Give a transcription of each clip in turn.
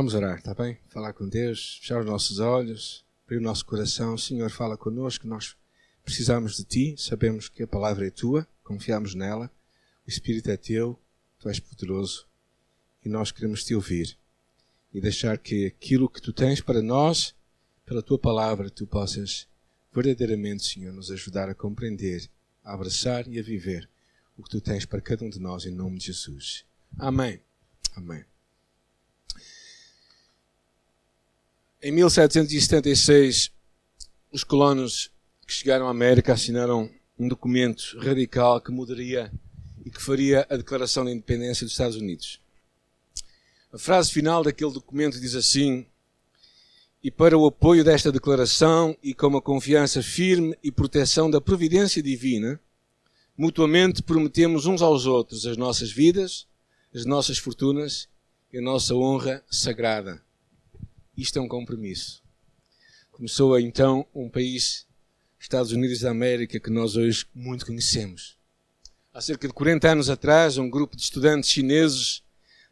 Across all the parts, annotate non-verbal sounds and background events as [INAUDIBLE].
Vamos orar, está bem? Falar com Deus, fechar os nossos olhos, abrir o nosso coração. Senhor, fala connosco. Nós precisamos de Ti, sabemos que a palavra é Tua, confiamos nela. O Espírito é Teu, Tu és poderoso e nós queremos Te ouvir e deixar que aquilo que Tu tens para nós, pela Tua palavra, Tu possas verdadeiramente, Senhor, nos ajudar a compreender, a abraçar e a viver o que Tu tens para cada um de nós, em nome de Jesus. Amém. Amém. Em 1776, os colonos que chegaram à América assinaram um documento radical que mudaria e que faria a declaração da independência dos Estados Unidos. A frase final daquele documento diz assim: E para o apoio desta declaração e com uma confiança firme e proteção da providência divina, mutuamente prometemos uns aos outros as nossas vidas, as nossas fortunas e a nossa honra sagrada. Isto é um compromisso. Começou então um país, Estados Unidos da América, que nós hoje muito conhecemos. Há cerca de 40 anos atrás, um grupo de estudantes chineses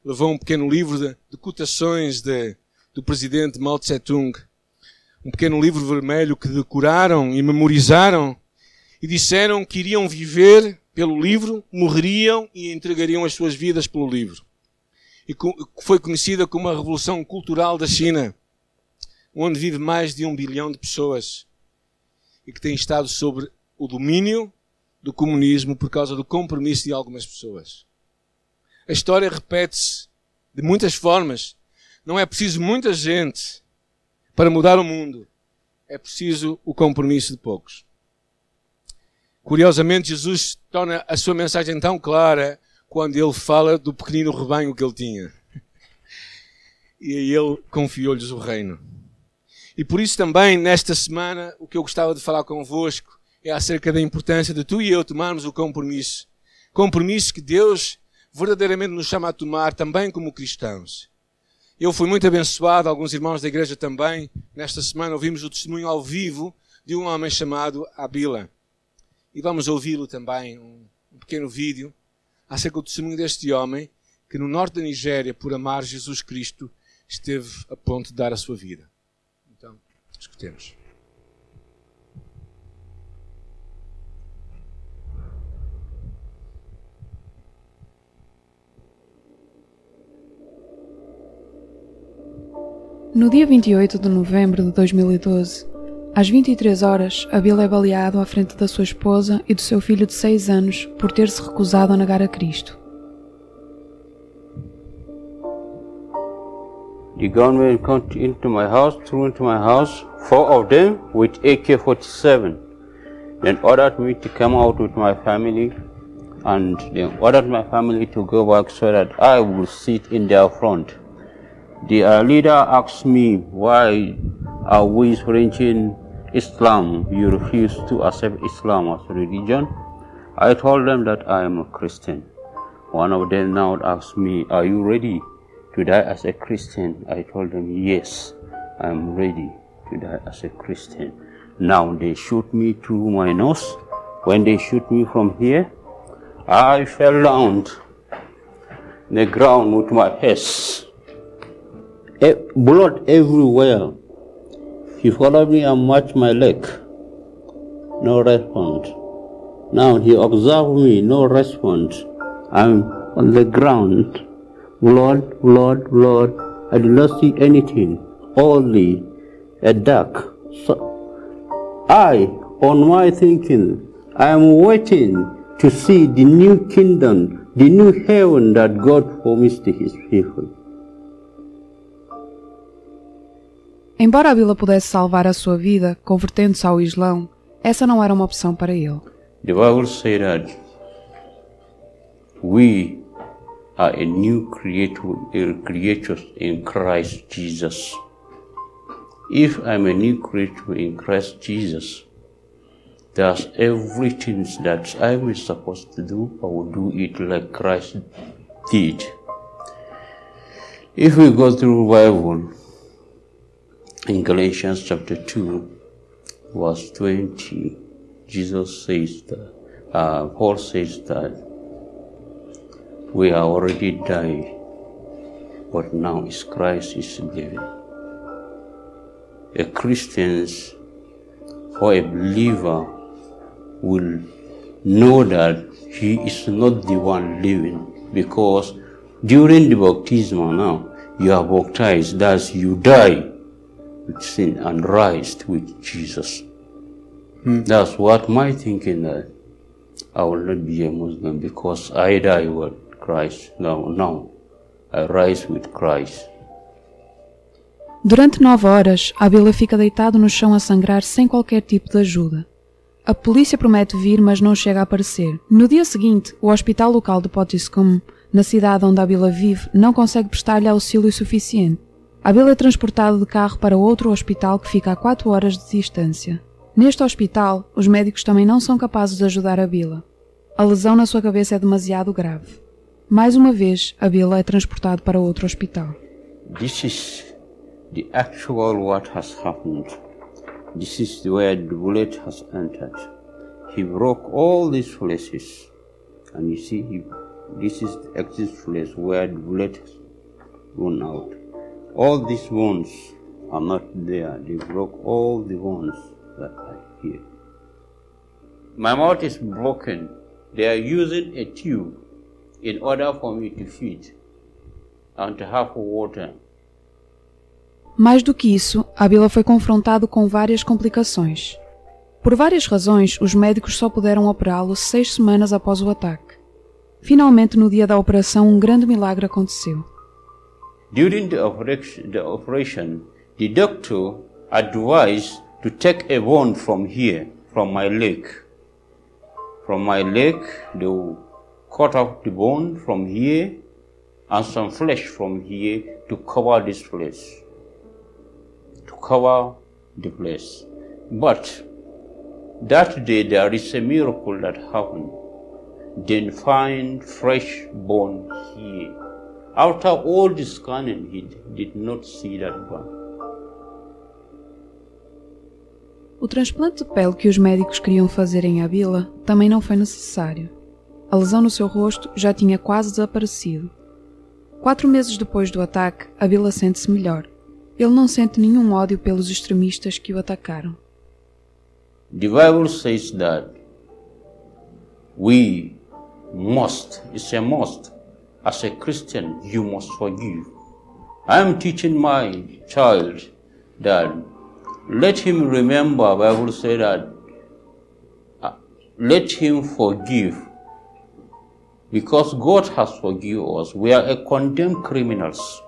levou um pequeno livro de, de cotações de, do presidente Mao Tse-tung. Um pequeno livro vermelho que decoraram e memorizaram e disseram que iriam viver pelo livro, morreriam e entregariam as suas vidas pelo livro. E foi conhecida como a Revolução Cultural da China onde vive mais de um bilhão de pessoas e que tem estado sobre o domínio do comunismo por causa do compromisso de algumas pessoas. A história repete-se de muitas formas. Não é preciso muita gente para mudar o mundo. É preciso o compromisso de poucos. Curiosamente, Jesus torna a sua mensagem tão clara quando ele fala do pequenino rebanho que ele tinha. [LAUGHS] E aí ele confiou-lhes o reino. E por isso também, nesta semana, o que eu gostava de falar convosco é acerca da importância de tu e eu tomarmos o compromisso. Compromisso que Deus verdadeiramente nos chama a tomar também como cristãos. Eu fui muito abençoado, alguns irmãos da igreja também. Nesta semana ouvimos o testemunho ao vivo de um homem chamado Abila. E vamos ouvi-lo também, um, pequeno vídeo, acerca do testemunho deste homem que no norte da Nigéria, por amar Jesus Cristo, esteve a ponto de dar a sua vida. Escutemos. No dia 28 de novembro de 2012, às 23 horas, Abel é baleado à frente da sua esposa e do seu filho de 6 anos por ter se recusado a negar a Cristo. The gunmen come into my house, threw into my house, four of them with AK-47. Then ordered me to come out with my family and then ordered my family to go back so that I would sit in their front. The uh, leader asked me, why are we preaching Islam? You refuse to accept Islam as a religion? I told them that I am a Christian. One of them now asked me, are you ready to die as a Christian? I told them, yes, I'm ready to die as a Christian. Now they shoot me through my nose. When they shoot me from here, I fell down the ground with my head. Blood everywhere. He followed me and matched my leg. No response. Now he observed me, no response. I'm on the ground Lord, Lord, Lord, I do not see anything, only a dark. So I, on my thinking, I am waiting to see the new kingdom, the new heaven that God promised to his people. Embora a vila pudesse salvar a sua vida convertendo-se ao Islão, essa não era uma opção para ele. The Bible says that we are a new creature in Christ Jesus. If I'm a new creature in Christ Jesus, there's everything that I was supposed to do, I will do it like Christ did. If we go through Bible in Galatians chapter 2, verse 20, Jesus says that, uh, Paul says that we are already died but now is Christ is living. A Christians or a believer will know that he is not the one living because during the baptism now you are baptized, thus you die with sin and rise with Jesus. Hmm. That's what my thinking that I will not be a Muslim because I die with Christ. Now, now I rise with Christ. Durante nove horas, Abila fica deitado no chão a sangrar sem qualquer tipo de ajuda. A polícia promete vir, mas não chega a aparecer. No dia seguinte, o hospital local de Potiskum, na cidade onde Abila vive, não consegue prestar-lhe auxílio suficiente. Abila é transportado de carro para outro hospital que fica a quatro horas de distância. Neste hospital, os médicos também não são capazes de ajudar Abila. A lesão na sua cabeça é demasiado grave. Mais uma vez, Abila é transportado para outro hospital. This is the actual what has happened. This is where the bullet has entered. He broke all these places. And you see, he, this is the exit place where the bullet has gone out. All these wounds are not there. They broke all the wounds that are here. My mouth is broken. They are using a tube in order for me to feed and to have water. Mais do que isso, Abila foi confrontado com várias complicações. Por várias razões, os médicos só puderam operá-lo seis semanas após o ataque. Finalmente, no dia da operação, um grande milagre aconteceu. During the operation, the operation, the doctor advised to take a bone from here, from my leg. From my leg, will cut off the bone from here and some flesh from here to cover this place. To cover the place. But that day there is a miracle that happened. Then find fresh bone here. After all the scanning, he did not see that bone. O transplante de pele que os médicos queriam fazer em Abila também não foi necessário. A lesão no seu rosto já tinha quase desaparecido. Quatro meses depois do ataque, Abila sente-se melhor. Ele não sente nenhum ódio pelos extremistas que o atacaram. The Bible says that we must, it's a must, as a Christian, you must forgive. I am teaching my child that let him remember, Bible say that uh, let him forgive because God has forgiven us. We are a condemned criminals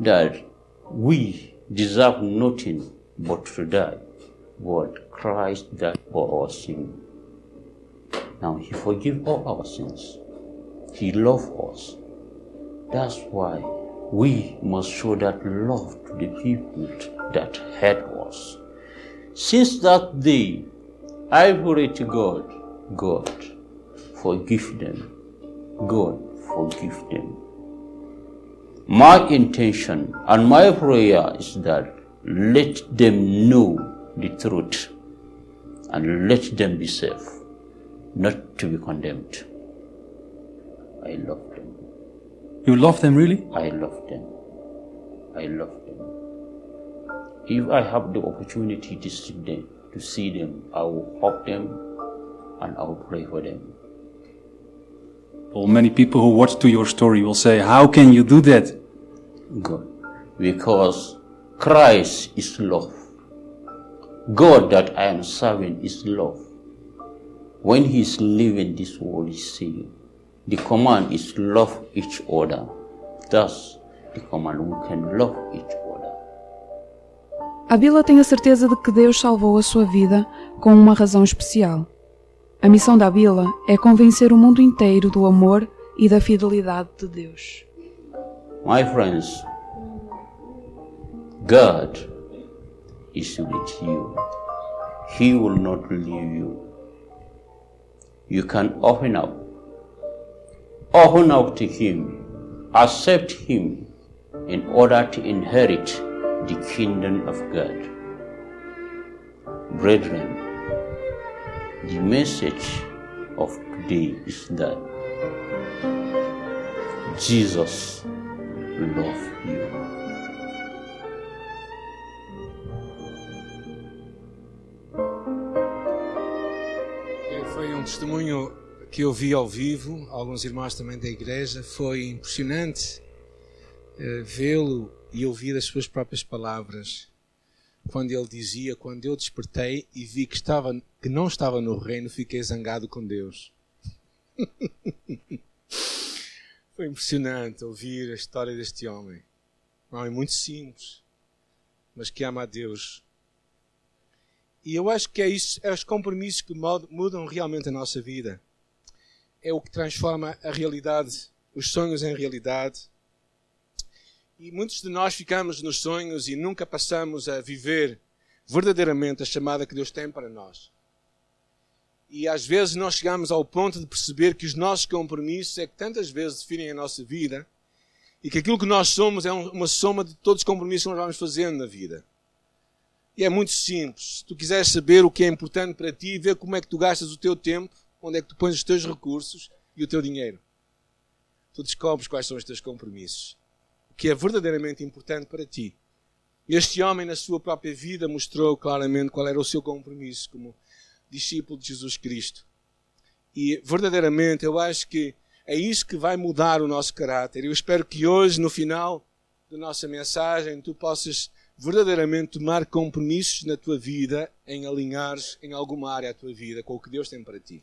that we deserve nothing but to die. But Christ died for our sin. Now He forgives all our sins. He loves us. That's why we must show that love to the people that hate us. Since that day, I pray to God, God, forgive them. God, forgive them. My intention and my prayer is that let them know the truth and let them be safe, not to be condemned. I love them. You love them really? I love them. I love them. If I have the opportunity to see them, to see them, I will help them and I will pray for them. Well, many people who watch to your story will say, How can you do that? God. Because Christ is love. God that I am serving is love. When He is leaving this world, He saying, the command is love each other. Thus, the command we can love each other. A Abila tem a certeza de que Deus salvou a sua vida com uma razão especial. A missão da Abila é convencer o mundo inteiro do amor e da fidelidade de Deus. My friends, God is with you. He will not leave you. You can open up. Open up to Him. Accept Him in order to inherit the kingdom of God. Brethren, the message of today is that Jesus love you. É, Foi um testemunho que eu vi ao vivo, alguns irmãos também da igreja. Foi impressionante eh, vê-lo e ouvir as suas próprias palavras. Quando ele dizia: Quando eu despertei e vi que, estava, que não estava no reino, fiquei zangado com Deus. [LAUGHS] Foi impressionante ouvir a história deste homem. Um homem muito simples, mas que ama a Deus. E eu acho que é isso, é os compromissos que mudam realmente a nossa vida. É o que transforma a realidade, os sonhos em realidade. E muitos de nós ficamos nos sonhos e nunca passamos a viver verdadeiramente a chamada que Deus tem para nós. E às vezes nós chegamos ao ponto de perceber que os nossos compromissos é que tantas vezes definem a nossa vida e que aquilo que nós somos é um- uma soma de todos os compromissos que nós vamos fazendo na vida. E é muito simples. Se tu quiseres saber o que é importante para ti, ver como é que tu gastas o teu tempo, onde é que tu pões os teus recursos e o teu dinheiro. Tu descobres quais são os teus compromissos. Que é verdadeiramente importante para ti. Este homem, na sua própria vida, mostrou claramente qual era o seu compromisso como discípulo de Jesus Cristo. E verdadeiramente eu acho que é isso que vai mudar o nosso caráter. Eu espero que hoje, no final da nossa mensagem, tu possas verdadeiramente tomar compromissos na tua vida em alinhares em alguma área da tua vida com o que Deus tem para ti.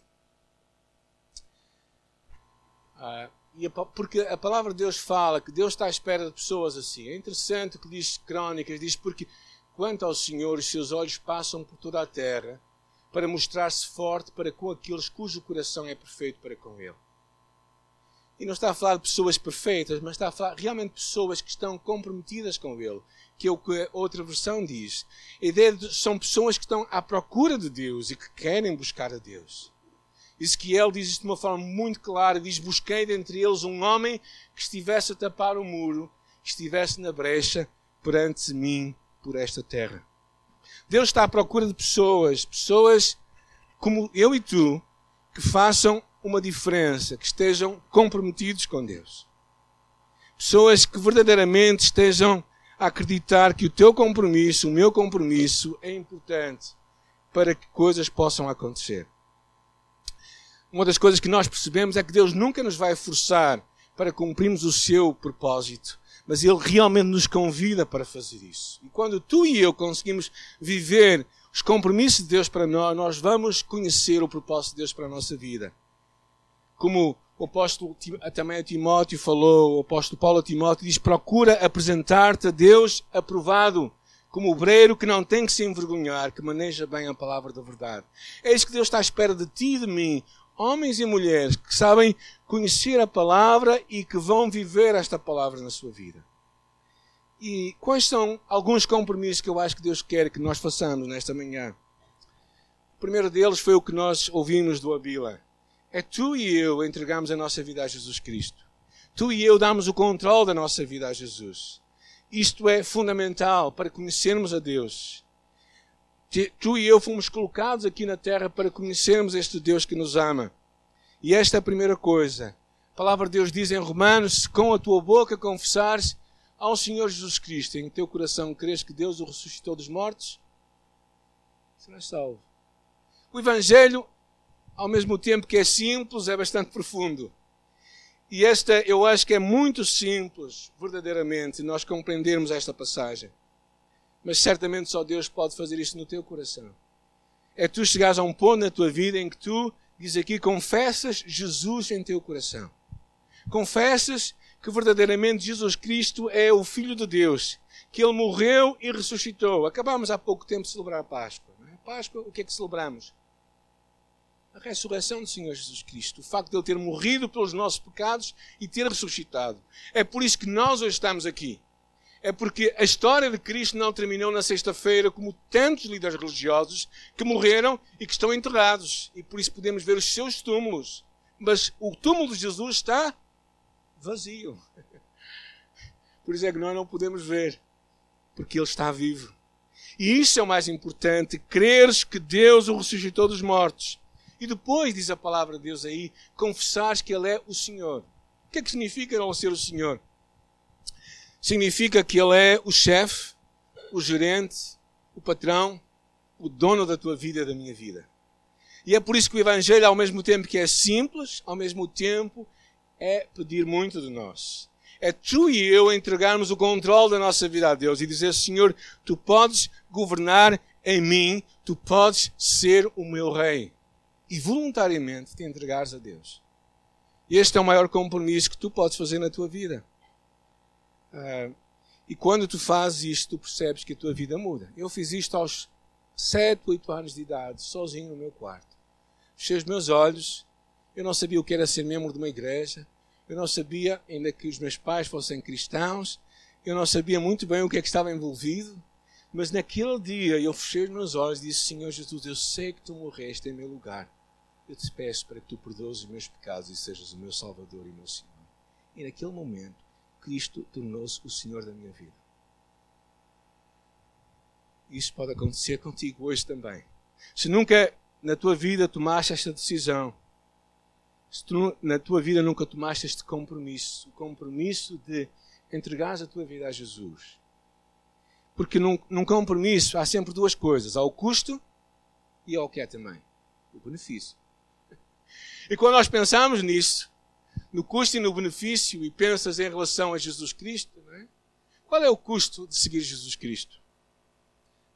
Ah, e porque a palavra de Deus fala que Deus está à espera de pessoas assim. É interessante que diz Crónicas, diz porque quanto ao Senhor, os seus olhos passam por toda a terra para mostrar-se forte para com aqueles cujo coração é perfeito para com Ele. E não está a falar de pessoas perfeitas, mas está a falar realmente de pessoas que estão comprometidas com Ele, que é o que a outra versão diz. A ideia de, são pessoas que estão à procura de Deus e que querem buscar a Deus. Ezequiel diz isto de uma forma muito clara: diz, Busquei dentre eles um homem que estivesse a tapar o muro, que estivesse na brecha perante mim por esta terra. Deus está à procura de pessoas, pessoas como eu e tu, que façam uma diferença, que estejam comprometidos com Deus. Pessoas que verdadeiramente estejam a acreditar que o teu compromisso, o meu compromisso, é importante para que coisas possam acontecer. Uma das coisas que nós percebemos é que Deus nunca nos vai forçar para cumprirmos o seu propósito, mas Ele realmente nos convida para fazer isso. E quando tu e eu conseguimos viver os compromissos de Deus para nós, nós vamos conhecer o propósito de Deus para a nossa vida. Como o apóstolo também a Timóteo falou, o apóstolo Paulo a Timóteo diz: procura apresentar-te a Deus aprovado, como obreiro que não tem que se envergonhar, que maneja bem a palavra da verdade. É isso que Deus está à espera de ti e de mim, homens e mulheres que sabem conhecer a palavra e que vão viver esta palavra na sua vida. E quais são alguns compromissos que eu acho que Deus quer que nós façamos nesta manhã? O primeiro deles foi o que nós ouvimos do Abila. É tu e eu entregamos a nossa vida a Jesus Cristo. Tu e eu damos o controle da nossa vida a Jesus. Isto é fundamental para conhecermos a Deus. Tu e eu fomos colocados aqui na terra para conhecermos este Deus que nos ama. E esta é a primeira coisa. A palavra de Deus diz em Romanos: se com a tua boca confessares ao Senhor Jesus Cristo, em teu coração crês que Deus o ressuscitou dos mortos, serás salvo. O Evangelho, ao mesmo tempo que é simples, é bastante profundo. E esta, eu acho que é muito simples, verdadeiramente, nós compreendermos esta passagem. Mas certamente só Deus pode fazer isso no teu coração. É tu chegares a um ponto na tua vida em que tu, diz aqui, confessas Jesus em teu coração. Confessas que verdadeiramente Jesus Cristo é o Filho de Deus, que Ele morreu e ressuscitou. Acabámos há pouco tempo de celebrar a Páscoa. É? Páscoa, o que é que celebramos? A ressurreição do Senhor Jesus Cristo. O facto de Ele ter morrido pelos nossos pecados e ter ressuscitado. É por isso que nós hoje estamos aqui. É porque a história de Cristo não terminou na sexta-feira como tantos líderes religiosos que morreram e que estão enterrados. E por isso podemos ver os seus túmulos. Mas o túmulo de Jesus está vazio. [LAUGHS] Por isso é que nós não podemos ver. Porque Ele está vivo. E isso é o mais importante. Creres que Deus o ressuscitou dos mortos. E depois, diz a palavra de Deus aí, confessares que Ele é o Senhor. O que é que significa não ser o Senhor? Significa que Ele é o chefe, o gerente, o patrão, o dono da tua vida e da minha vida. E é por isso que o Evangelho, ao mesmo tempo que é simples, ao mesmo tempo é pedir muito de nós. É tu e eu entregarmos o controle da nossa vida a Deus e dizer, Senhor, tu podes governar em mim, tu podes ser o meu rei. E voluntariamente te entregares a Deus. Este é o maior compromisso que tu podes fazer na tua vida. Uh, e quando tu fazes isto, tu percebes que a tua vida muda. Eu fiz isto aos 7, 8 anos de idade, sozinho no meu quarto. Fechei os meus olhos, eu não sabia o que era ser membro de uma igreja, eu não sabia, ainda que os meus pais fossem cristãos, eu não sabia muito bem o que é que estava envolvido, mas naquele dia eu fechei os meus olhos e disse: Senhor Jesus, eu sei que tu morreste em meu lugar. Eu te peço para que tu perdoes os meus pecados e sejas o meu Salvador e meu Senhor. E naquele momento, Cristo tornou-se o Senhor da minha vida. Isso pode acontecer contigo hoje também. Se nunca na tua vida tomaste esta decisão, se tu na tua vida nunca tomaste este compromisso, o compromisso de entregares a tua vida a Jesus. Porque num, num compromisso há sempre duas coisas: há o custo e há o que é também o benefício. E quando nós pensamos nisso, no custo e no benefício e pensas em relação a Jesus Cristo, é? qual é o custo de seguir Jesus Cristo?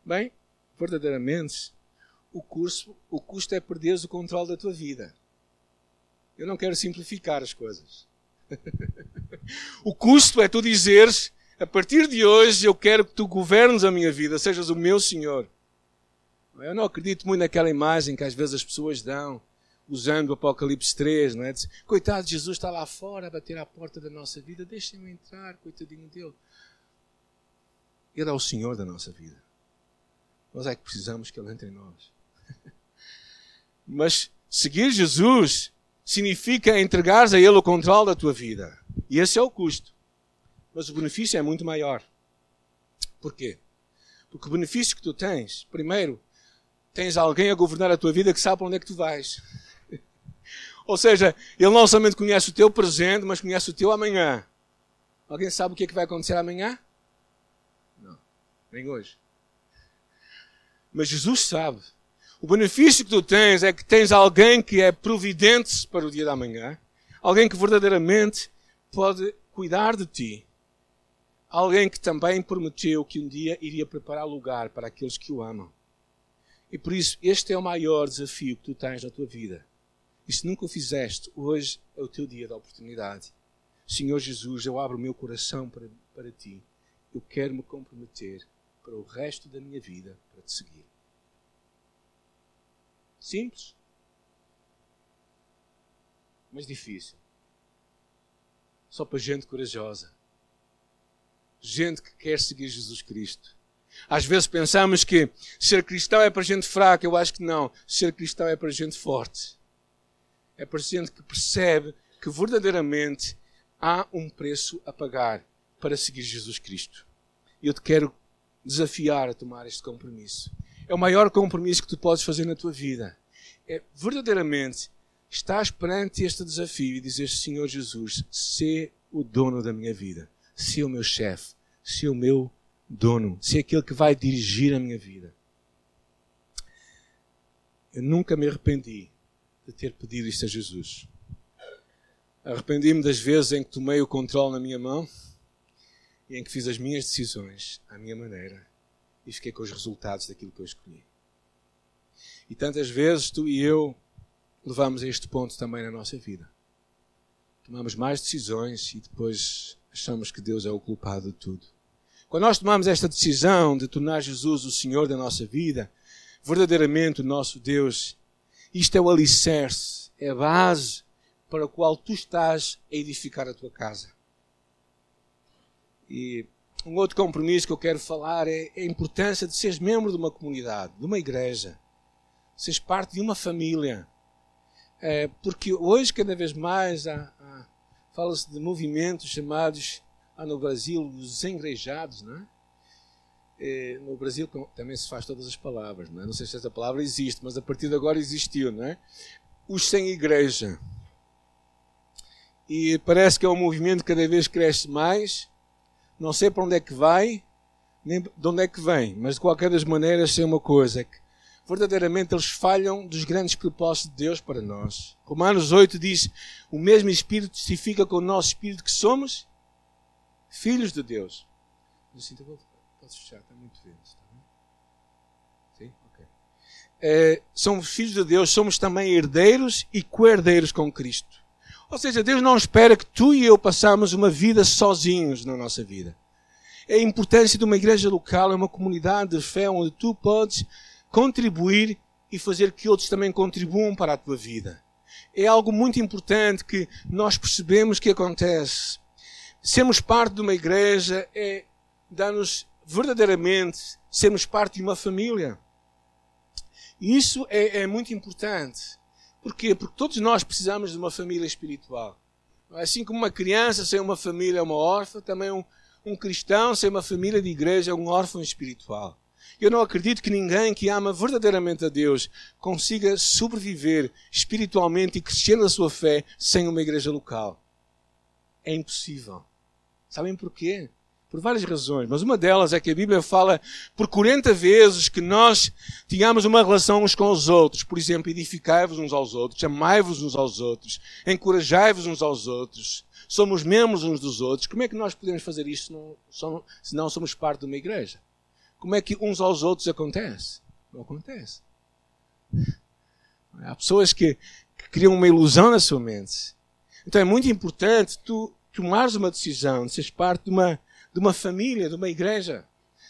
Bem, verdadeiramente, o, curso, o custo é perderes o controle da tua vida. Eu não quero simplificar as coisas. [LAUGHS] o custo é tu dizeres, a partir de hoje eu quero que tu governes a minha vida, sejas o meu Senhor. Eu não acredito muito naquela imagem que às vezes as pessoas dão usando o Apocalipse 3, não é? Diz, Coitado, Jesus está lá fora a bater à porta da nossa vida, deixem-me entrar, coitadinho dele. Ele é o Senhor da nossa vida. Nós é que precisamos que Ele entre em nós. [LAUGHS] Mas seguir Jesus significa entregar a Ele o controle da tua vida. E esse é o custo. Mas o benefício é muito maior. Porquê? Porque o benefício que tu tens, primeiro, tens alguém a governar a tua vida que sabe para onde é que tu vais. Ou seja, ele não somente conhece o teu presente, mas conhece o teu amanhã. Alguém sabe o que, é que vai acontecer amanhã? Não, nem hoje. Mas Jesus sabe. O benefício que tu tens é que tens alguém que é providente para o dia da manhã, alguém que verdadeiramente pode cuidar de ti, alguém que também prometeu que um dia iria preparar lugar para aqueles que o amam. E por isso, este é o maior desafio que tu tens na tua vida. E se nunca o fizeste, hoje é o teu dia da oportunidade. Senhor Jesus, eu abro o meu coração para, para ti. Eu quero me comprometer para o resto da minha vida para te seguir. Simples, mas difícil. Só para gente corajosa. Gente que quer seguir Jesus Cristo. Às vezes pensamos que ser cristão é para gente fraca. Eu acho que não. Ser cristão é para gente forte é para gente que percebe que verdadeiramente há um preço a pagar para seguir Jesus Cristo. E eu te quero desafiar a tomar este compromisso. É o maior compromisso que tu podes fazer na tua vida. É verdadeiramente estás perante este desafio e dizer: Senhor Jesus, sê o dono da minha vida, sê o meu chefe, sê o meu dono, sê aquele que vai dirigir a minha vida. Eu nunca me arrependi de ter pedido isto a Jesus. Arrependi-me das vezes em que tomei o controle na minha mão e em que fiz as minhas decisões à minha maneira e fiquei com os resultados daquilo que eu escolhi. E tantas vezes tu e eu levamos a este ponto também na nossa vida. Tomamos mais decisões e depois achamos que Deus é o culpado de tudo. Quando nós tomamos esta decisão de tornar Jesus o Senhor da nossa vida, verdadeiramente o nosso Deus isto é o alicerce, é a base para a qual tu estás a edificar a tua casa. E um outro compromisso que eu quero falar é a importância de seres membro de uma comunidade, de uma igreja, seres parte de uma família. É, porque hoje, cada vez mais, fala-se de movimentos chamados há no Brasil os engrejados, não é? Eh, no Brasil também se faz todas as palavras, não, é? não sei se essa palavra existe, mas a partir de agora existiu, não é? Os sem igreja. E parece que é um movimento que cada vez cresce mais, Não sei para onde é que vai, nem de onde é que vem, mas de qualquer das maneiras sei uma coisa, é que verdadeiramente eles falham dos grandes propósitos de Deus para nós. Romanos 8 diz, o mesmo Espírito testifica com o nosso Espírito que somos filhos de Deus. Podes fechar, está muito vento. Está bem? Sim? Ok. É, somos filhos de Deus, somos também herdeiros e co-herdeiros com Cristo. Ou seja, Deus não espera que tu e eu passamos uma vida sozinhos na nossa vida. É a importância de uma igreja local, é uma comunidade de fé onde tu podes contribuir e fazer que outros também contribuam para a tua vida. É algo muito importante que nós percebemos que acontece. Sermos parte de uma igreja é dar-nos verdadeiramente sermos parte de uma família. E isso é, é muito importante. Porquê? Porque todos nós precisamos de uma família espiritual. Assim como uma criança sem uma família é uma órfã, também um, um cristão sem uma família de igreja é um órfão espiritual. Eu não acredito que ninguém que ama verdadeiramente a Deus consiga sobreviver espiritualmente e crescer na sua fé sem uma igreja local. É impossível. Sabem porquê? Por várias razões, mas uma delas é que a Bíblia fala por 40 vezes que nós tínhamos uma relação uns com os outros. Por exemplo, edificai-vos uns aos outros, amai-vos uns aos outros, encorajai-vos uns aos outros, somos membros uns dos outros. Como é que nós podemos fazer isso se não somos parte de uma igreja? Como é que uns aos outros acontece? Não acontece. Há pessoas que, criam uma ilusão na sua mente. Então é muito importante tu tomares uma decisão de seres parte de uma de uma família, de uma igreja.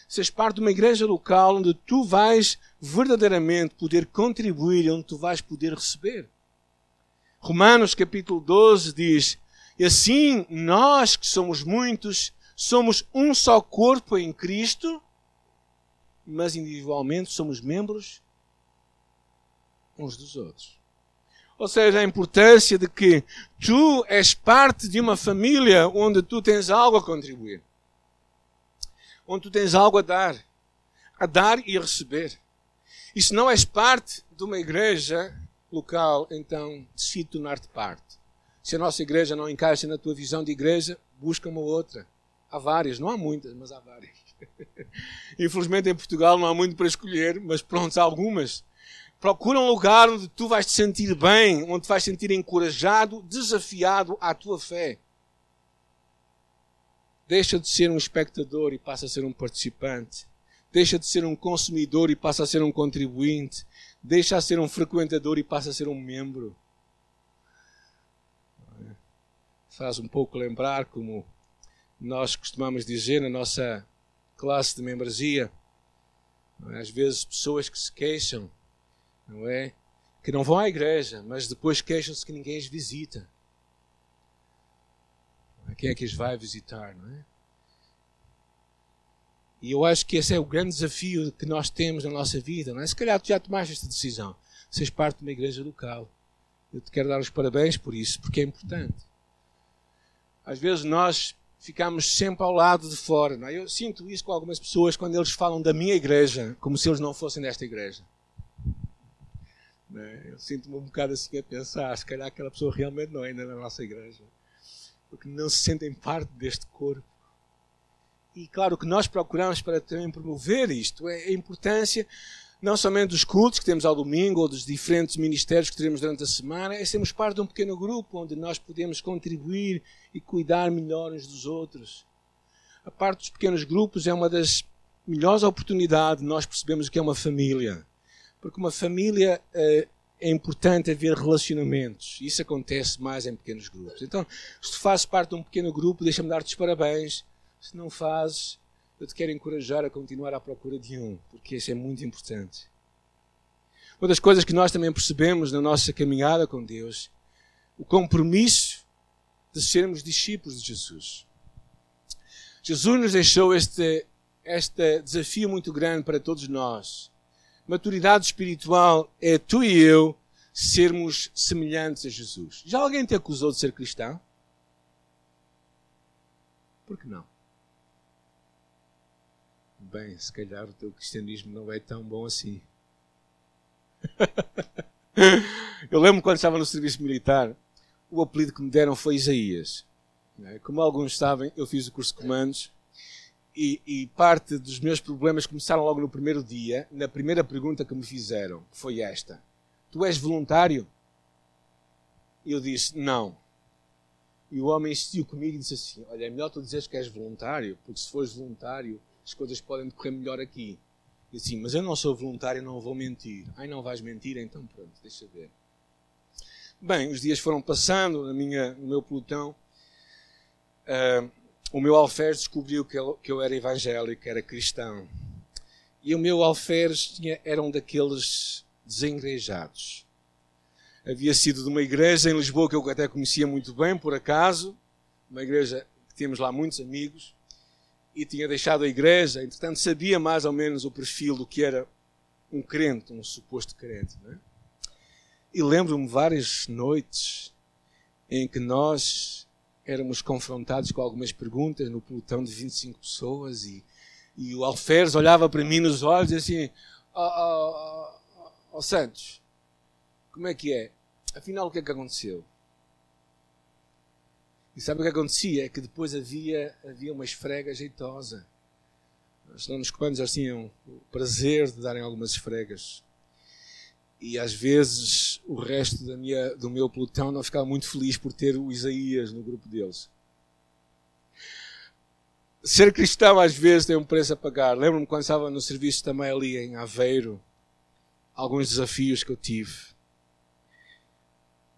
Seres parte de uma igreja local onde tu vais verdadeiramente poder contribuir e onde tu vais poder receber. Romanos capítulo 12 diz: E assim nós que somos muitos, somos um só corpo em Cristo, mas individualmente somos membros uns dos outros. Ou seja, a importância de que tu és parte de uma família onde tu tens algo a contribuir onde tu tens algo a dar, a dar e a receber. E se não és parte de uma igreja local, então decide tornar-te parte. Se a nossa igreja não encaixa na tua visão de igreja, busca uma outra. Há várias, não há muitas, mas há várias. [LAUGHS] Infelizmente em Portugal não há muito para escolher, mas pronto, há algumas. Procura um lugar onde tu vais te sentir bem, onde te vais sentir encorajado, desafiado à tua fé deixa de ser um espectador e passa a ser um participante. Deixa de ser um consumidor e passa a ser um contribuinte. Deixa de ser um frequentador e passa a ser um membro. Faz um pouco lembrar como nós costumamos dizer na nossa classe de membresia. É? Às vezes pessoas que se queixam, não é? Que não vão à igreja, mas depois queixam-se que ninguém as visita. Quem é que os vai visitar, não é? E eu acho que esse é o grande desafio que nós temos na nossa vida, não é? Se calhar tu já tomaste esta decisão, seres parte de uma igreja local. Eu te quero dar os parabéns por isso, porque é importante. Às vezes nós ficamos sempre ao lado de fora. É? Eu sinto isso com algumas pessoas quando eles falam da minha igreja, como se eles não fossem desta igreja. É? Eu sinto-me um bocado assim a pensar, se calhar aquela pessoa realmente não é na nossa igreja porque não se sentem parte deste corpo. E claro que nós procuramos para também promover isto, é a importância não somente dos cultos que temos ao domingo ou dos diferentes ministérios que teremos durante a semana, é sermos parte de um pequeno grupo onde nós podemos contribuir e cuidar melhor uns dos outros. A parte dos pequenos grupos é uma das melhores oportunidades de nós percebemos o que é uma família. Porque uma família eh, é importante haver relacionamentos. Isso acontece mais em pequenos grupos. Então, se tu fazes parte de um pequeno grupo, deixa-me dar-te os parabéns. Se não fazes, eu te quero encorajar a continuar à procura de um, porque isso é muito importante. Uma das coisas que nós também percebemos na nossa caminhada com Deus, o compromisso de sermos discípulos de Jesus. Jesus nos deixou este, este desafio muito grande para todos nós maturidade espiritual é tu e eu sermos semelhantes a Jesus. Já alguém te acusou de ser cristão? Por que não? Bem, se calhar o teu cristianismo não é tão bom assim. [LAUGHS] eu lembro quando estava no serviço militar, o apelido que me deram foi Isaías. É? Como alguns sabem, eu fiz o curso de comandos e, e, parte dos meus problemas começaram logo no primeiro dia, na primeira pergunta que me fizeram, que foi esta: Tu és voluntário? E eu disse: Não. E o homem insistiu comigo e disse assim: Olha, é melhor tu dizeres que és voluntário, porque se fores voluntário, as coisas podem decorrer melhor aqui. E assim, mas eu não sou voluntário, não vou mentir. Ai, não vais mentir? Então pronto, deixa ver. Bem, os dias foram passando na minha, no meu pelotão. Uh, o meu alferes descobriu que eu, que eu era evangélico, era cristão. E o meu alferes tinha, era um daqueles desengrejados. Havia sido de uma igreja em Lisboa que eu até conhecia muito bem, por acaso. Uma igreja que temos lá muitos amigos e tinha deixado a igreja, entretanto sabia mais ou menos o perfil do que era um crente, um suposto crente. É? E lembro-me várias noites em que nós éramos confrontados com algumas perguntas no pelotão de 25 pessoas e, e o Alferes olhava para mim nos olhos e assim, ó oh, oh, oh, Santos, como é que é? Afinal, o que é que aconteceu? E sabe o que acontecia? É que depois havia, havia uma esfrega jeitosa. Os donos comandos já tinham o prazer de darem algumas esfregas. E às vezes o resto da minha, do meu pelotão não ficava muito feliz por ter o Isaías no grupo deles. Ser cristão às vezes tem um preço a pagar. Lembro-me quando estava no serviço também ali em Aveiro, alguns desafios que eu tive.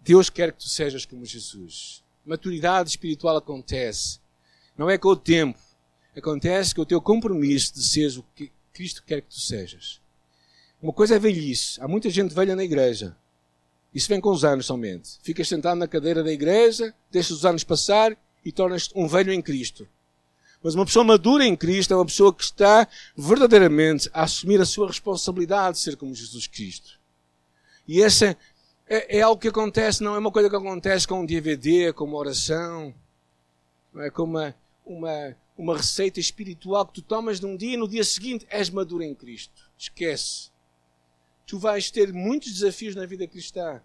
Deus quer que tu sejas como Jesus maturidade espiritual acontece. Não é com o tempo. Acontece com o teu compromisso de seres o que Cristo quer que tu sejas. Uma coisa é velhice. Há muita gente velha na igreja. Isso vem com os anos somente. Ficas sentado na cadeira da igreja, deixas os anos passar e tornas-te um velho em Cristo. Mas uma pessoa madura em Cristo é uma pessoa que está verdadeiramente a assumir a sua responsabilidade de ser como Jesus Cristo. E essa é, é, algo que acontece, não é uma coisa que acontece com um DVD, com uma oração, não é como uma, uma, uma receita espiritual que tu tomas num dia e no dia seguinte és maduro em Cristo. Esquece. Tu vais ter muitos desafios na vida cristã.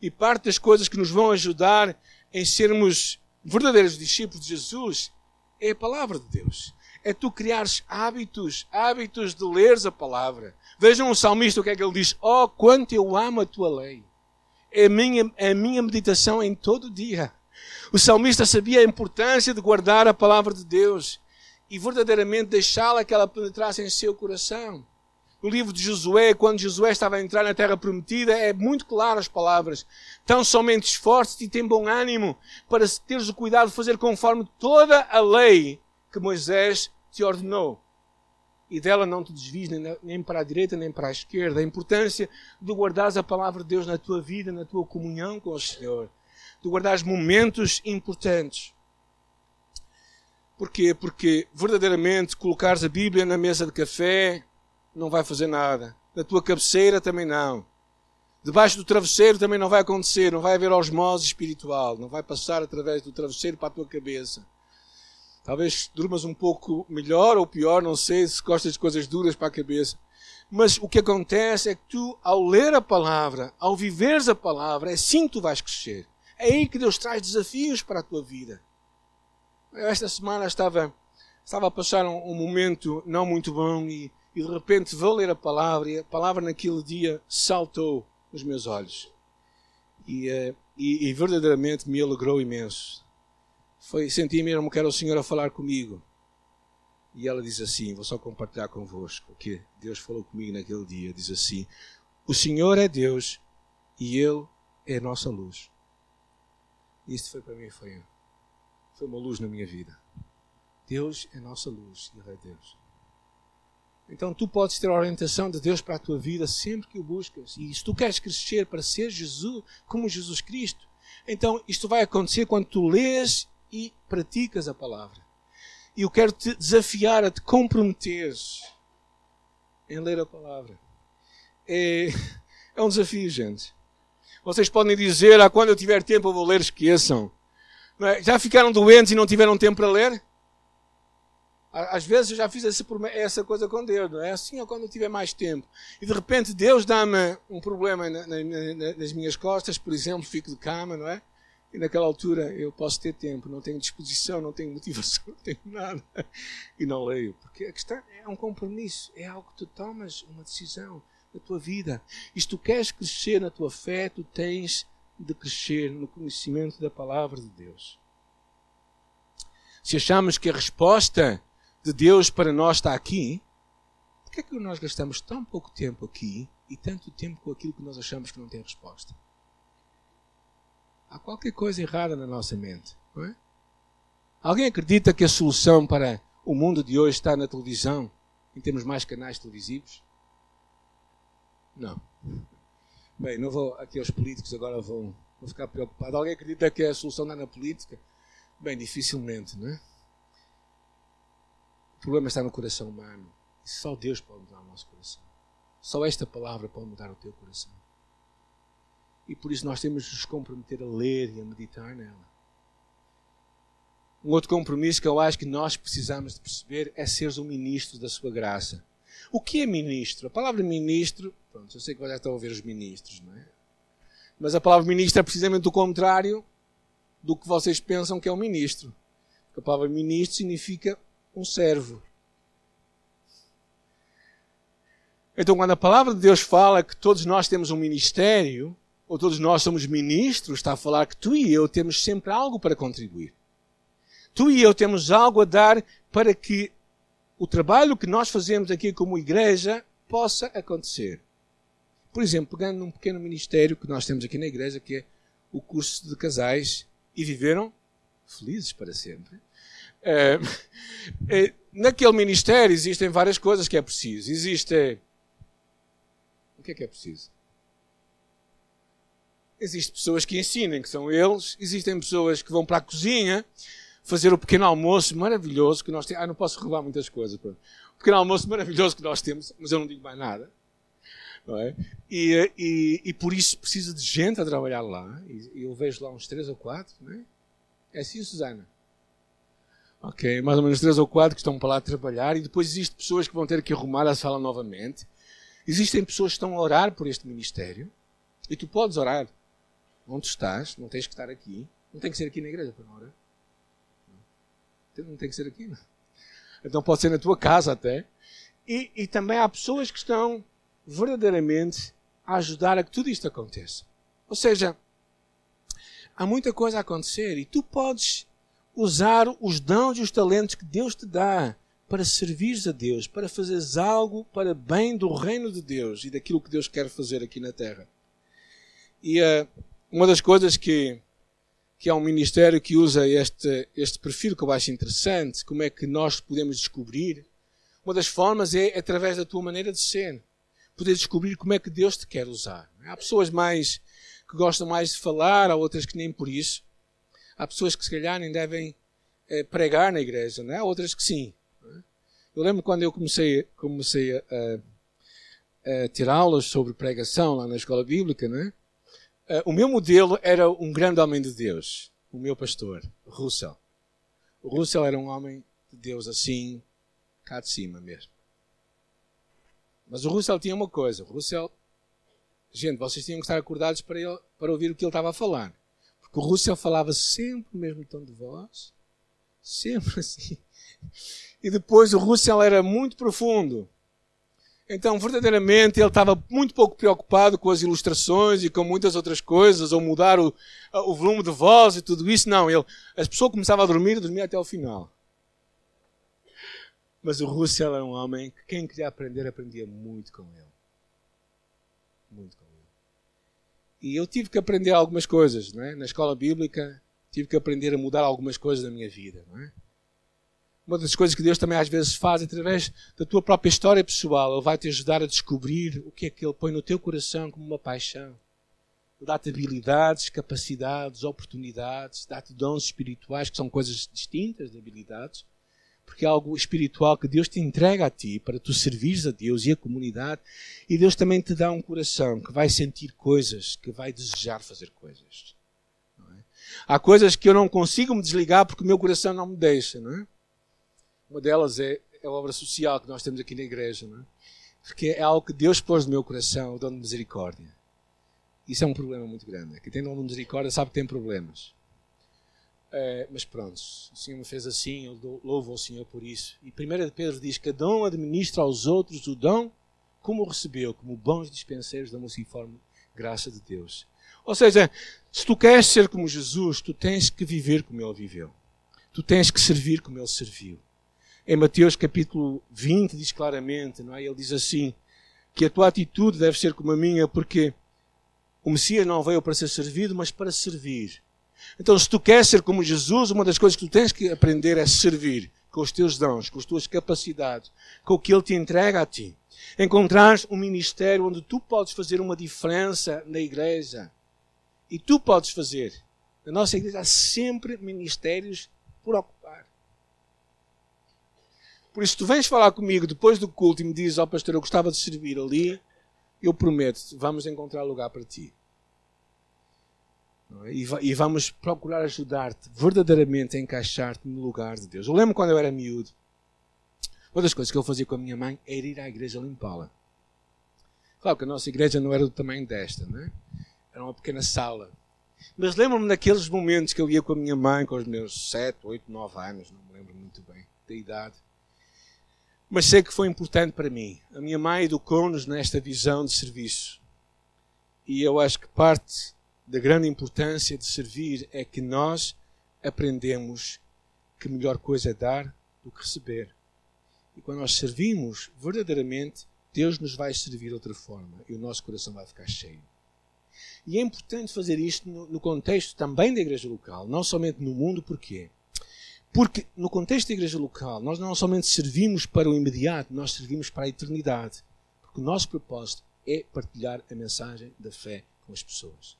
E parte das coisas que nos vão ajudar em sermos verdadeiros discípulos de Jesus é a palavra de Deus. É tu criares hábitos, hábitos de leres a palavra. Vejam o salmista o que é que ele diz: Oh, quanto eu amo a tua lei é a minha, é a minha meditação em todo dia. O salmista sabia a importância de guardar a palavra de Deus e verdadeiramente deixá-la que ela penetrasse em seu coração. No livro de Josué, quando Josué estava a entrar na terra prometida, é muito claro as palavras. Tão somente esforce-te e tem bom ânimo para teres o cuidado de fazer conforme toda a lei que Moisés te ordenou e dela não te desvies nem para a direita nem para a esquerda. A importância de guardares a palavra de Deus na tua vida, na tua comunhão com o Senhor. De guardares momentos importantes. Porquê? Porque verdadeiramente colocares a Bíblia na mesa de café não vai fazer nada. Na tua cabeceira também não. Debaixo do travesseiro também não vai acontecer, não vai haver osmose espiritual, não vai passar através do travesseiro para a tua cabeça. Talvez durmas um pouco melhor ou pior, não sei se gostas de coisas duras para a cabeça. Mas o que acontece é que tu, ao ler a palavra, ao viveres a palavra, é assim que tu vais crescer. É aí que Deus traz desafios para a tua vida. Eu esta semana estava, estava a passar um, um momento não muito bom e, e, de repente vou ler a palavra e a palavra naquele dia saltou nos meus olhos. E, uh, e, e verdadeiramente me alegrou imenso foi senti mesmo que era o Senhor a falar comigo. E ela diz assim: Vou só compartilhar convosco o que Deus falou comigo naquele dia. Diz assim: O Senhor é Deus e Ele é a nossa luz. Isto foi para mim, foi, foi uma luz na minha vida. Deus é a nossa luz e Ele é Deus. Então tu podes ter a orientação de Deus para a tua vida sempre que o buscas. E se tu queres crescer para ser Jesus, como Jesus Cristo, então isto vai acontecer quando tu lês e praticas a palavra. E eu quero te desafiar a te comprometeres em ler a palavra. É, é um desafio, gente. Vocês podem dizer, ah, quando eu tiver tempo eu vou ler, esqueçam. É? Já ficaram doentes e não tiveram tempo para ler? Às vezes eu já fiz essa, coisa com Deus, não é? Assim ou quando eu tiver mais tempo. E de repente Deus dá-me um problema na, na, nas minhas costas, por exemplo, fico de cama, não é? E naquela altura eu posso ter tempo, não tenho disposição, não tenho motivação, [LAUGHS] não tenho nada. E não leio. Porque a questão é um compromisso, é algo que tu tomas uma decisão na tua vida. E se tu queres crescer na tua fé, tu tens de crescer no conhecimento da palavra de Deus. Se achamos que a resposta de Deus para nós está aqui, por que é que nós gastamos tão pouco tempo aqui e tanto tempo com aquilo que nós achamos que não tem resposta? Há qualquer coisa errada na nossa mente, não é? Alguém acredita que a solução para o mundo de hoje está na televisão, em termos mais canais televisivos? Não. Bem, não vou aqui aos políticos agora vão, vão ficar preocupados. Alguém acredita que a solução está na política? Bem, dificilmente, não é? Problema está no coração humano. E só Deus pode mudar o nosso coração. Só esta palavra pode mudar o teu coração. E por isso nós temos de nos comprometer a ler e a meditar nela. Um outro compromisso que eu acho que nós precisamos de perceber é seres um ministro da sua graça. O que é ministro? A palavra ministro, pronto, eu sei que já estão a ouvir os ministros, não é? Mas a palavra ministro é precisamente o contrário do que vocês pensam que é um ministro. a palavra ministro significa um servo. Então, quando a palavra de Deus fala que todos nós temos um ministério, ou todos nós somos ministros, está a falar que tu e eu temos sempre algo para contribuir. Tu e eu temos algo a dar para que o trabalho que nós fazemos aqui como igreja possa acontecer. Por exemplo, pegando num pequeno ministério que nós temos aqui na igreja, que é o curso de casais, e viveram felizes para sempre. É, [LAUGHS] é, naquele ministério existem várias coisas que é preciso. Existe. O que é que é preciso? Existem pessoas que ensinem, que são eles. Existem pessoas que vão para a cozinha fazer o pequeno almoço maravilhoso que nós temos. Ah, não posso roubar muitas coisas. Pronto. O pequeno almoço maravilhoso que nós temos, mas eu não digo mais nada. É? E, e, e, por isso precisa de gente a trabalhar lá. E eu vejo lá uns três ou quatro. Não é? é assim, Susana? Ok, mais ou menos três ou quatro que estão para lá trabalhar. E depois existem pessoas que vão ter que arrumar a sala novamente. Existem pessoas que estão a orar por este ministério. E tu podes orar onde estás, não tens que estar aqui. Não tem que ser aqui na igreja para orar. Não tem que ser aqui, não. Então pode ser na tua casa até. E, e também há pessoas que estão verdadeiramente a ajudar a que tudo isto aconteça. Ou seja, há muita coisa a acontecer e tu podes usar os dons e os talentos que Deus te dá para servires a Deus, para fazeres algo para bem do reino de Deus e daquilo que Deus quer fazer aqui na terra. E uh, uma das coisas que, que é um ministério que usa este, este perfil que eu acho interessante, como é que nós podemos descobrir, uma das formas é através da tua maneira de ser. Poder descobrir como é que Deus te quer usar. Há pessoas mais que gostam mais de falar, há outras que nem por isso. Há pessoas que se calhar nem devem eh, pregar na igreja, não é? há outras que sim. Eu lembro quando eu comecei, comecei a, a, a ter aulas sobre pregação lá na escola bíblica, é? Uh, o meu modelo era um grande homem de Deus, o meu pastor, Russell. O Russell era um homem de Deus assim, cá de cima mesmo. Mas o Russell tinha uma coisa. O Russell, gente, vocês tinham que estar acordados para, ele, para ouvir o que ele estava a falar. Porque o Russell falava sempre o mesmo tom de voz, sempre assim. E depois o Russell era muito profundo. Então, verdadeiramente, ele estava muito pouco preocupado com as ilustrações e com muitas outras coisas, ou mudar o, o volume de voz e tudo isso. Não, ele, as pessoas começavam a dormir, dormia até o final. Mas o Russell era um homem que quem queria aprender, aprendia muito com ele. Muito com ele. E eu tive que aprender algumas coisas, não é? Na escola bíblica, tive que aprender a mudar algumas coisas na minha vida, não é? Uma das coisas que Deus também às vezes faz através da tua própria história pessoal, Ele vai te ajudar a descobrir o que é que Ele põe no teu coração como uma paixão. Ele dá-te habilidades, capacidades, oportunidades, dá-te dons espirituais que são coisas distintas de habilidades, porque é algo espiritual que Deus te entrega a ti para tu servires a Deus e a comunidade, e Deus também te dá um coração que vai sentir coisas, que vai desejar fazer coisas. É? Há coisas que eu não consigo me desligar porque o meu coração não me deixa, não é? Uma delas é, é a obra social que nós temos aqui na igreja, não é? Porque é algo que Deus pôs no meu coração, o dom de misericórdia. Isso é um problema muito grande. Quem tem dom de misericórdia sabe que tem problemas. Uh, mas pronto, o Senhor me fez assim, eu louvo ao Senhor por isso. E 1 Pedro diz: Cada um administra aos outros o dom como recebeu, como bons dispenseiros da multiforme graça de Deus. Ou seja, se tu queres ser como Jesus, tu tens que viver como ele viveu. Tu tens que servir como ele serviu. Em Mateus capítulo 20 diz claramente, não é? Ele diz assim, que a tua atitude deve ser como a minha, porque o Messias não veio para ser servido, mas para servir. Então, se tu queres ser como Jesus, uma das coisas que tu tens que aprender é servir com os teus dons, com as tuas capacidades, com o que Ele te entrega a ti. Encontrar um ministério onde tu podes fazer uma diferença na igreja. E tu podes fazer. Na nossa igreja há sempre ministérios por ocupar. Por isso, tu vens falar comigo depois do culto e me dizes, ó oh, pastor, eu gostava de servir ali, eu prometo, vamos encontrar lugar para ti. É? E vamos procurar ajudar-te verdadeiramente a encaixar-te no lugar de Deus. Eu lembro quando eu era miúdo, uma das coisas que eu fazia com a minha mãe era ir à igreja limpá-la. Claro que a nossa igreja não era do tamanho desta, né? era uma pequena sala. Mas lembro-me daqueles momentos que eu ia com a minha mãe, com os meus 7, 8, 9 anos, não me lembro muito bem da idade. Mas sei que foi importante para mim. A minha mãe educou-nos nesta visão de serviço. E eu acho que parte da grande importância de servir é que nós aprendemos que melhor coisa é dar do que receber. E quando nós servimos verdadeiramente, Deus nos vai servir de outra forma e o nosso coração vai ficar cheio. E é importante fazer isto no, contexto também da igreja local, não somente no mundo, porquê? Porque no contexto da igreja local, nós não somente servimos para o imediato, nós servimos para a eternidade. Porque o nosso propósito é partilhar a mensagem da fé com as pessoas.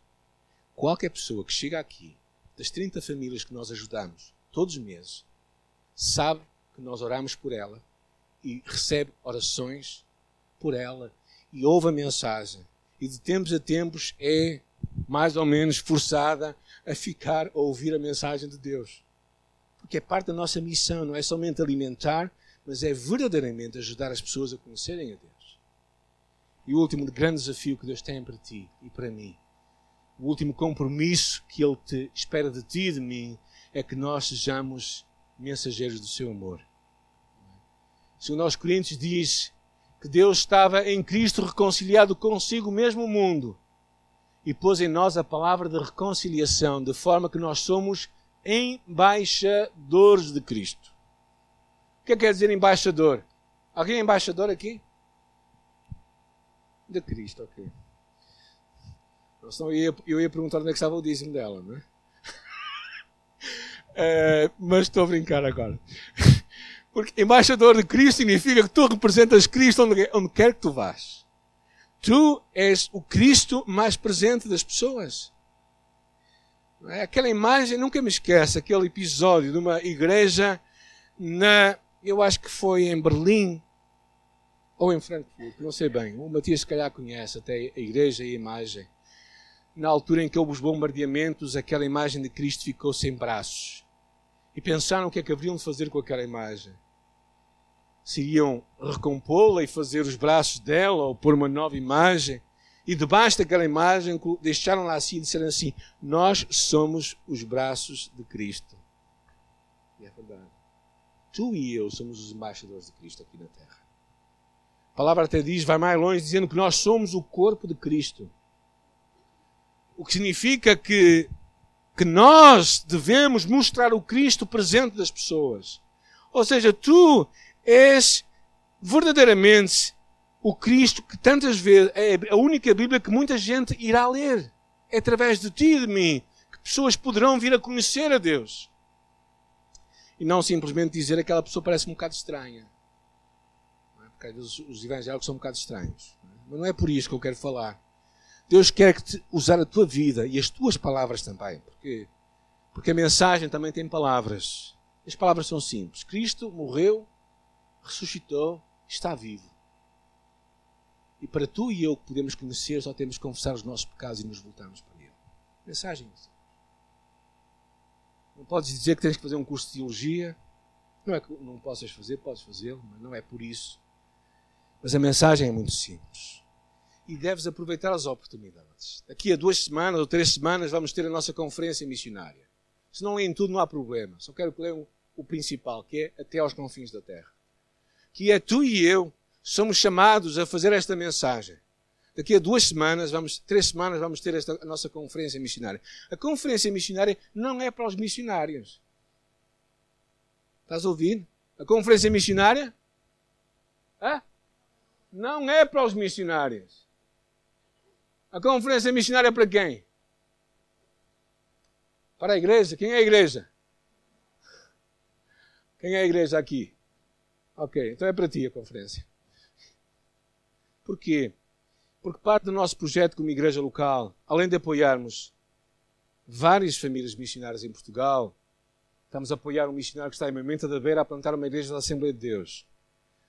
Qualquer pessoa que chega aqui, das 30 famílias que nós ajudamos todos os meses, sabe que nós oramos por ela e recebe orações por ela e ouve a mensagem. E de tempos a tempos é mais ou menos forçada a ficar a ouvir a mensagem de Deus. Porque é parte da nossa missão, não é somente alimentar, mas é verdadeiramente ajudar as pessoas a conhecerem a Deus. E o último grande desafio que Deus tem para ti e para mim o último compromisso que Ele te espera de ti e de mim é que nós sejamos mensageiros do seu amor. Segundo aos Coríntios diz que Deus estava em Cristo reconciliado consigo mesmo o mundo e pôs em nós a palavra de reconciliação, de forma que nós somos embaixadores de Cristo. O que é que quer dizer embaixador? Alguém é embaixador aqui? De Cristo, ok. Senão eu ia, eu ia perguntar onde é que estava o dízimo dela, não é? [LAUGHS] é mas estou a brincar agora. [LAUGHS] Porque embaixador de Cristo significa que tu representas Cristo onde, onde quer que tu vás. Tu és o Cristo mais presente das pessoas. É? Aquela imagem, nunca me esqueço, aquele episódio de uma igreja na, eu acho que foi em Berlim ou em Frankfurt, não sei bem. O Matias se calhar conhece até a igreja e a imagem na altura em que houve os bombardeamentos, aquela imagem de Cristo ficou sem braços. E pensaram o que é que haveriam de fazer com aquela imagem. Se iriam recompô-la e fazer os braços dela ou pôr uma nova imagem. E debaixo daquela imagem deixaram-la assim e disseram assim: Nós somos os braços de Cristo. E é verdade. Tu e eu somos os embaixadores de Cristo aqui na terra. A palavra até diz, vai mais longe, dizendo que nós somos o corpo de Cristo. O que significa que, que nós devemos mostrar o Cristo presente das pessoas. Ou seja, tu és verdadeiramente o Cristo que tantas vezes é a única Bíblia que muita gente irá ler. É através de ti e de mim que pessoas poderão vir a conhecer a Deus. E não simplesmente dizer aquela pessoa parece um bocado estranha. Porque às vezes os evangélicos são um bocado estranhos. Mas não é por isso que eu quero falar. Deus quer usar a tua vida e as tuas palavras também. Porque, porque a mensagem também tem palavras. As palavras são simples. Cristo morreu, ressuscitou, está vivo. E para tu e eu que podemos conhecer, só temos que confessar os nossos pecados e nos voltarmos para Ele. Mensagem simples. Não podes dizer que tens que fazer um curso de teologia. Não é que não possas fazer, podes fazê-lo, mas não é por isso. Mas a mensagem é muito simples e deves aproveitar as oportunidades. Daqui a duas semanas ou três semanas vamos ter a nossa conferência missionária. Se não leem tudo, não há problema. Só quero que leiam o principal, que é até aos confins da terra. Que é tu e eu somos chamados a fazer esta mensagem. Daqui a duas semanas, vamos, três semanas, vamos ter esta, a nossa conferência missionária. A conferência missionária não é para os missionários. Estás a ouvir? A conferência missionária Hã? não é para os missionários. A conferência missionária é para quem? Para a igreja. Quem é a igreja? Quem é a igreja aqui? Ok, então é para ti a conferência. Porquê? Porque parte do nosso projeto como igreja local, além de apoiarmos várias famílias missionárias em Portugal, estamos a apoiar um missionário que está em Mementa da Beira a plantar uma igreja da Assembleia de Deus.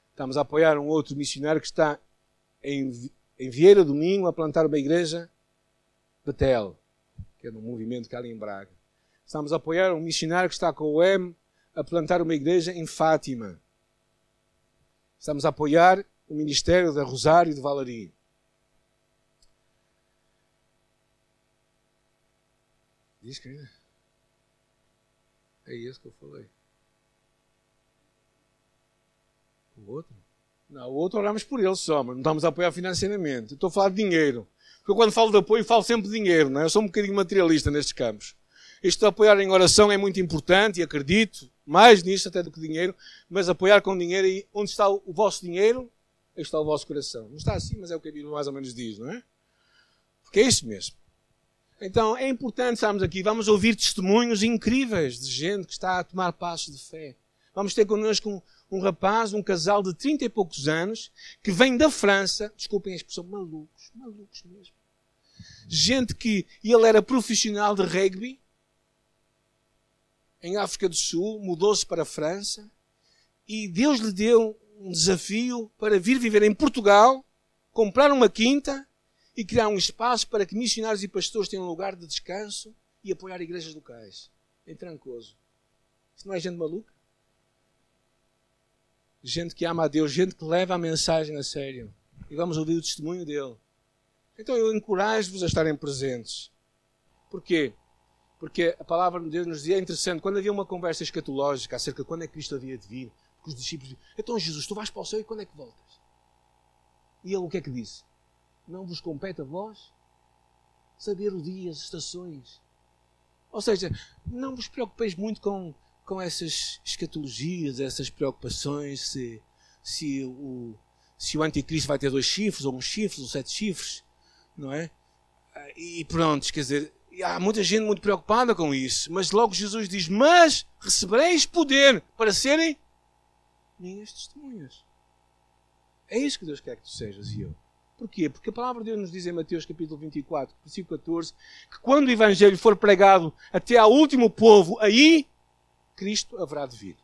Estamos a apoiar um outro missionário que está em, em Vieira do Minho a plantar uma igreja Betel, que é um movimento que há ali em Braga. Estamos a apoiar um missionário que está com o M a plantar uma igreja em Fátima. Estamos a apoiar o ministério da Rosário de Valarim. Diz, querida. É isso que eu falei. O outro? Não, o outro oramos por ele só, mas não estamos a apoiar financeiramente. Estou a falar de dinheiro. Porque quando falo de apoio, falo sempre de dinheiro, não é? Eu sou um bocadinho materialista nestes campos. Isto de apoiar em oração é muito importante e acredito mais nisso até do que dinheiro, mas apoiar com dinheiro e onde está o vosso dinheiro, aí está o vosso coração. Não está assim, mas é o que a Bíblia mais ou menos diz, não é? Porque é isso mesmo. Então é importante estarmos aqui, vamos ouvir testemunhos incríveis de gente que está a tomar passos de fé. Vamos ter connosco um, um rapaz, um casal de 30 e poucos anos, que vem da França, desculpem a expressão, malucos, malucos mesmo. Gente que ele era profissional de rugby em África do Sul, mudou-se para a França e Deus lhe deu um desafio para vir viver em Portugal, comprar uma quinta e criar um espaço para que missionários e pastores tenham um lugar de descanso e apoiar igrejas locais. Em Trancoso. Isso não é gente maluca? Gente que ama a Deus, gente que leva a mensagem a sério. E vamos ouvir o testemunho dele. Então eu encorajo-vos a estarem presentes. Porquê? Porque a palavra de Deus nos dizia, é interessante, quando havia uma conversa escatológica acerca de quando é que Cristo havia de vir, porque os discípulos diziam, então Jesus, tu vais para o céu e quando é que voltas? E ele o que é que disse? Não vos compete a vós saber o dia, as estações. Ou seja, não vos preocupeis muito com com essas escatologias, essas preocupações, se, se, o, se o anticristo vai ter dois chifres, ou um chifre, ou sete chifres, não é? E pronto, quer dizer, há muita gente muito preocupada com isso, mas logo Jesus diz: Mas recebereis poder para serem minhas testemunhas. É isso que Deus quer que tu sejas e eu. Porquê? Porque a palavra de Deus nos diz em Mateus capítulo 24, versículo 14, que quando o Evangelho for pregado até ao último povo, aí Cristo haverá de vir.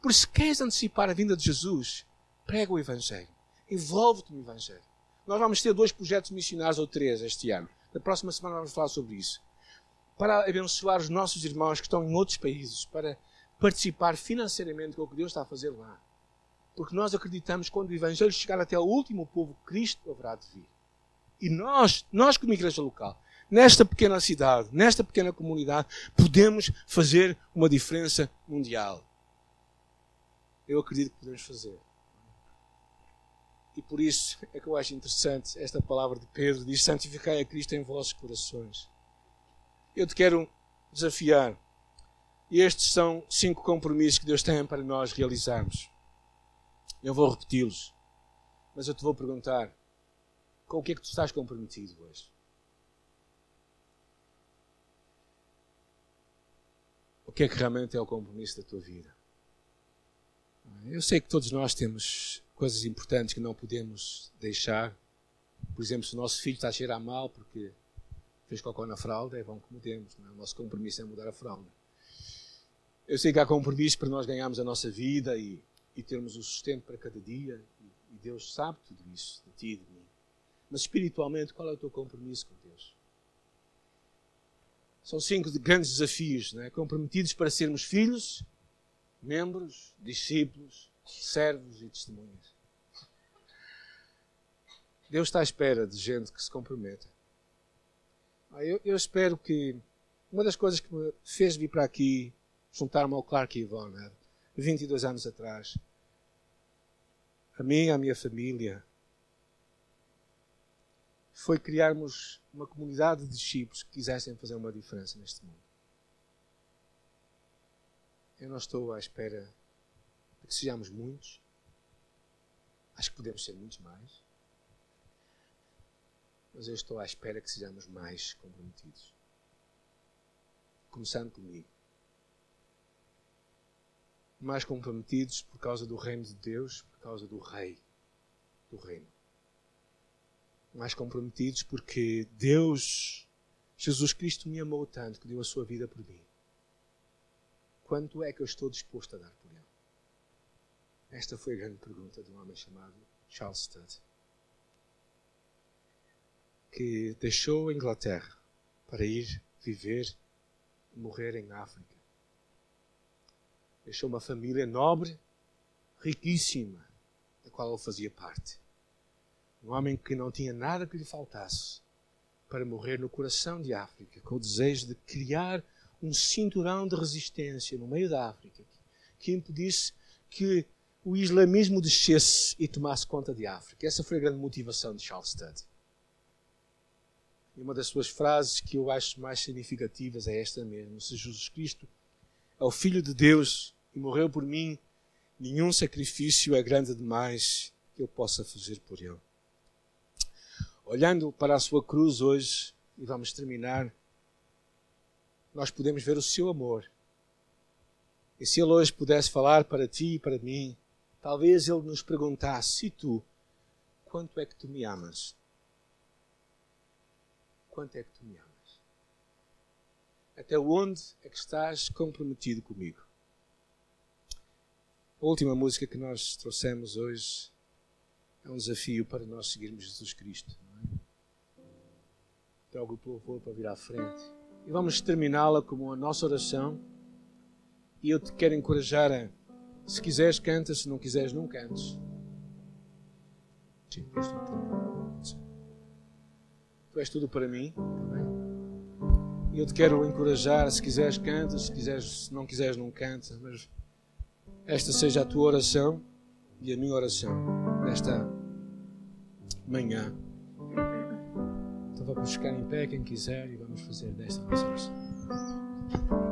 Por se queres antecipar a vinda de Jesus, prega o Evangelho. Envolve-te no Evangelho. Nós vamos ter dois projetos missionários ou três este ano. Na próxima semana vamos falar sobre isso. Para abençoar os nossos irmãos que estão em outros países, para participar financeiramente com o que Deus está a fazer lá. Porque nós acreditamos que quando o Evangelho chegar até ao último povo, Cristo haverá de vir. E nós, nós como igreja local, nesta pequena cidade, nesta pequena comunidade, podemos fazer uma diferença mundial. Eu acredito que podemos fazer. E por isso é que eu acho interessante esta palavra de Pedro: diz: Santificai a Cristo em vossos corações. Eu te quero desafiar. E estes são cinco compromissos que Deus tem para nós realizarmos. Eu vou repeti-los. Mas eu te vou perguntar: com o que é que tu estás comprometido hoje? Que é que realmente é o compromisso da tua vida. Eu sei que todos nós temos coisas importantes que não podemos deixar. Por exemplo, se o nosso filho está a cheirar mal porque fez cocô na fralda, é bom que mudemos. É? O nosso compromisso é mudar a fralda. Eu sei que há compromisso para nós ganharmos a nossa vida e, e termos o sustento para cada dia. E, e Deus sabe tudo isso, de ti e de mim. Mas espiritualmente, qual é o teu compromisso com Deus? São cinco grandes desafios, né? comprometidos para sermos filhos, membros, discípulos, servos e testemunhas. Deus está à espera de gente que se comprometa. Ah, eu, eu espero que Uma das coisas que me fez vir para aqui, juntar-me ao Clark Yvonne, 22 anos atrás, a mim e a minha família, foi criarmos uma comunidade de discípulos que quisessem fazer uma diferença neste mundo. Eu não estou à espera de que sejamos muitos. Acho que podemos ser muitos mais. Mas eu estou à espera que sejamos mais comprometidos. Começando comigo. Mais comprometidos por causa do reino de Deus, por causa do Rei do reino mais comprometidos porque Deus, Jesus Cristo, me amou tanto que deu a sua vida por mim. Quanto é que eu estou disposto a dar por Ele? Esta foi a grande pergunta de um homem chamado Charles Studd, que deixou a Inglaterra para ir viver e morrer em África. Deixou uma família nobre, riquíssima, da qual ele fazia parte um homem que não tinha nada que lhe faltasse para morrer no coração de África, com o desejo de criar um cinturão de resistência no meio da África que impedisse que o islamismo descesse e tomasse conta de África. Essa foi a grande motivação de Charles Studd. E uma das suas frases que eu acho mais significativas é esta mesmo: Se Jesus Cristo é o Filho de Deus e morreu por mim, nenhum sacrifício é grande demais que eu possa fazer por ele. Olhando para a sua cruz hoje, e vamos terminar, nós podemos ver o seu amor. E se ele hoje pudesse falar para ti e para mim, talvez ele nos perguntasse: e tu, quanto é que tu me amas? Quanto é que tu me amas? Até onde é que estás comprometido comigo? A última música que nós trouxemos hoje é um desafio para nós seguirmos Jesus Cristo trago o louvor para vir à frente. E vamos terminá-la como a nossa oração. E eu te quero encorajar a, se quiseres, canta, se não quiseres, não cantes. Sim, tu és tudo para mim. E eu te quero encorajar, se quiseres, canta, se, quiseres, se não quiseres, não canta. Mas esta seja a tua oração e a minha oração nesta manhã. Vamos ficar em pé quem quiser e vamos fazer desta nossa oração.